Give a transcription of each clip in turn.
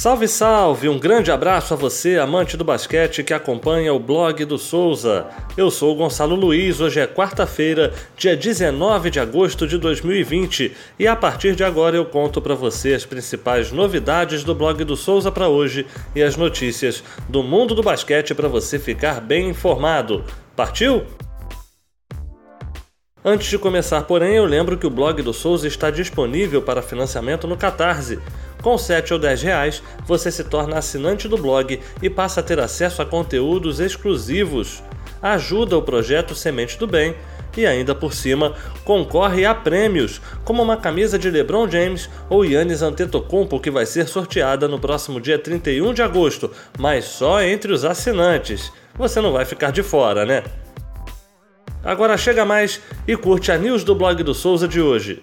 Salve, salve! Um grande abraço a você, amante do basquete que acompanha o blog do Souza. Eu sou o Gonçalo Luiz, hoje é quarta-feira, dia 19 de agosto de 2020, e a partir de agora eu conto para você as principais novidades do blog do Souza para hoje e as notícias do mundo do basquete para você ficar bem informado. Partiu? Antes de começar, porém, eu lembro que o blog do Souza está disponível para financiamento no Catarse. Com 7 ou 10 reais, você se torna assinante do blog e passa a ter acesso a conteúdos exclusivos. Ajuda o projeto Semente do Bem e ainda por cima concorre a prêmios, como uma camisa de LeBron James ou Yannis Antetokounmpo que vai ser sorteada no próximo dia 31 de agosto, mas só entre os assinantes. Você não vai ficar de fora, né? Agora chega mais e curte a news do blog do Souza de hoje.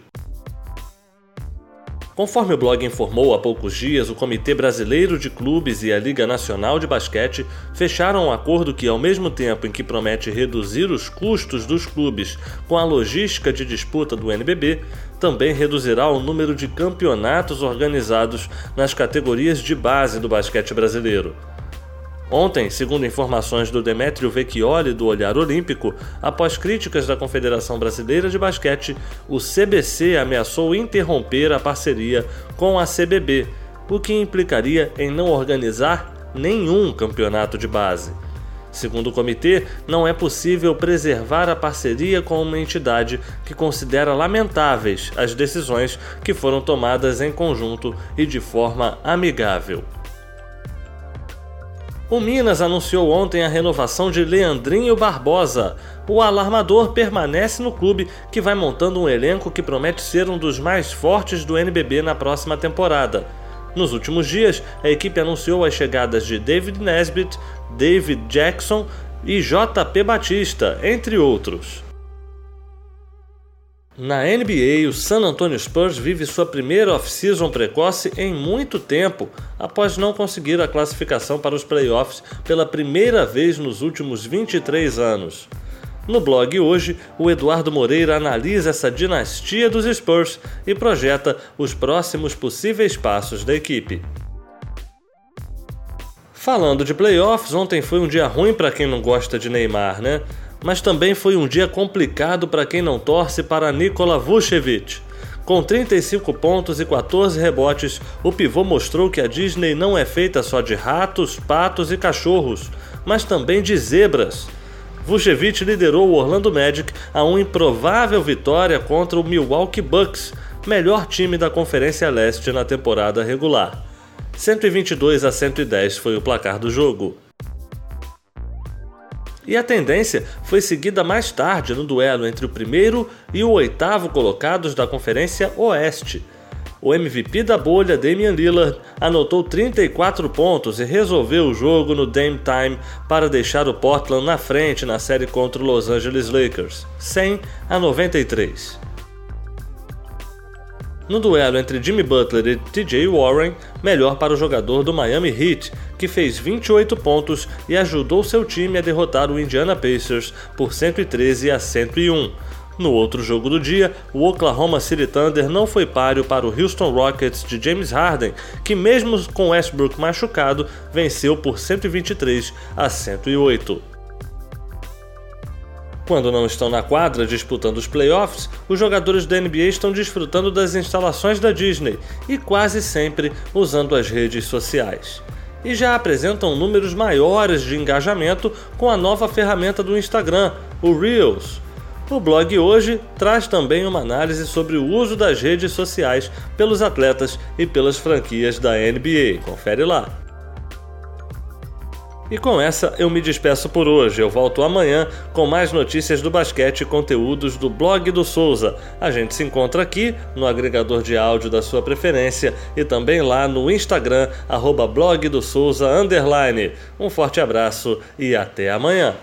Conforme o blog informou há poucos dias, o Comitê Brasileiro de Clubes e a Liga Nacional de Basquete fecharam um acordo que, ao mesmo tempo em que promete reduzir os custos dos clubes com a logística de disputa do NBB, também reduzirá o número de campeonatos organizados nas categorias de base do basquete brasileiro. Ontem, segundo informações do Demetrio Vecchioli do Olhar Olímpico, após críticas da Confederação Brasileira de Basquete, o CBC ameaçou interromper a parceria com a CBB, o que implicaria em não organizar nenhum campeonato de base. Segundo o comitê, não é possível preservar a parceria com uma entidade que considera lamentáveis as decisões que foram tomadas em conjunto e de forma amigável. O Minas anunciou ontem a renovação de Leandrinho Barbosa. O alarmador permanece no clube, que vai montando um elenco que promete ser um dos mais fortes do NBB na próxima temporada. Nos últimos dias, a equipe anunciou as chegadas de David Nesbitt, David Jackson e JP Batista, entre outros. Na NBA, o San Antonio Spurs vive sua primeira off-season precoce em muito tempo, após não conseguir a classificação para os playoffs pela primeira vez nos últimos 23 anos. No blog hoje, o Eduardo Moreira analisa essa dinastia dos Spurs e projeta os próximos possíveis passos da equipe. Falando de playoffs, ontem foi um dia ruim para quem não gosta de Neymar, né? Mas também foi um dia complicado para quem não torce para Nikola Vucevic. Com 35 pontos e 14 rebotes, o pivô mostrou que a Disney não é feita só de ratos, patos e cachorros, mas também de zebras. Vucevic liderou o Orlando Magic a uma improvável vitória contra o Milwaukee Bucks, melhor time da Conferência Leste na temporada regular. 122 a 110 foi o placar do jogo e a tendência foi seguida mais tarde no duelo entre o primeiro e o oitavo colocados da Conferência Oeste. O MVP da bolha, Damian Lillard, anotou 34 pontos e resolveu o jogo no Dame Time para deixar o Portland na frente na série contra o Los Angeles Lakers, 100 a 93. No duelo entre Jimmy Butler e TJ Warren, melhor para o jogador do Miami Heat, que fez 28 pontos e ajudou seu time a derrotar o Indiana Pacers por 113 a 101. No outro jogo do dia, o Oklahoma City Thunder não foi páreo para o Houston Rockets de James Harden, que mesmo com Westbrook machucado, venceu por 123 a 108. Quando não estão na quadra disputando os playoffs, os jogadores da NBA estão desfrutando das instalações da Disney e quase sempre usando as redes sociais. E já apresentam números maiores de engajamento com a nova ferramenta do Instagram, o Reels. O blog hoje traz também uma análise sobre o uso das redes sociais pelos atletas e pelas franquias da NBA. Confere lá. E com essa eu me despeço por hoje. Eu volto amanhã com mais notícias do basquete e conteúdos do blog do Souza. A gente se encontra aqui no agregador de áudio da sua preferência e também lá no Instagram, arroba blog do Souza. Um forte abraço e até amanhã.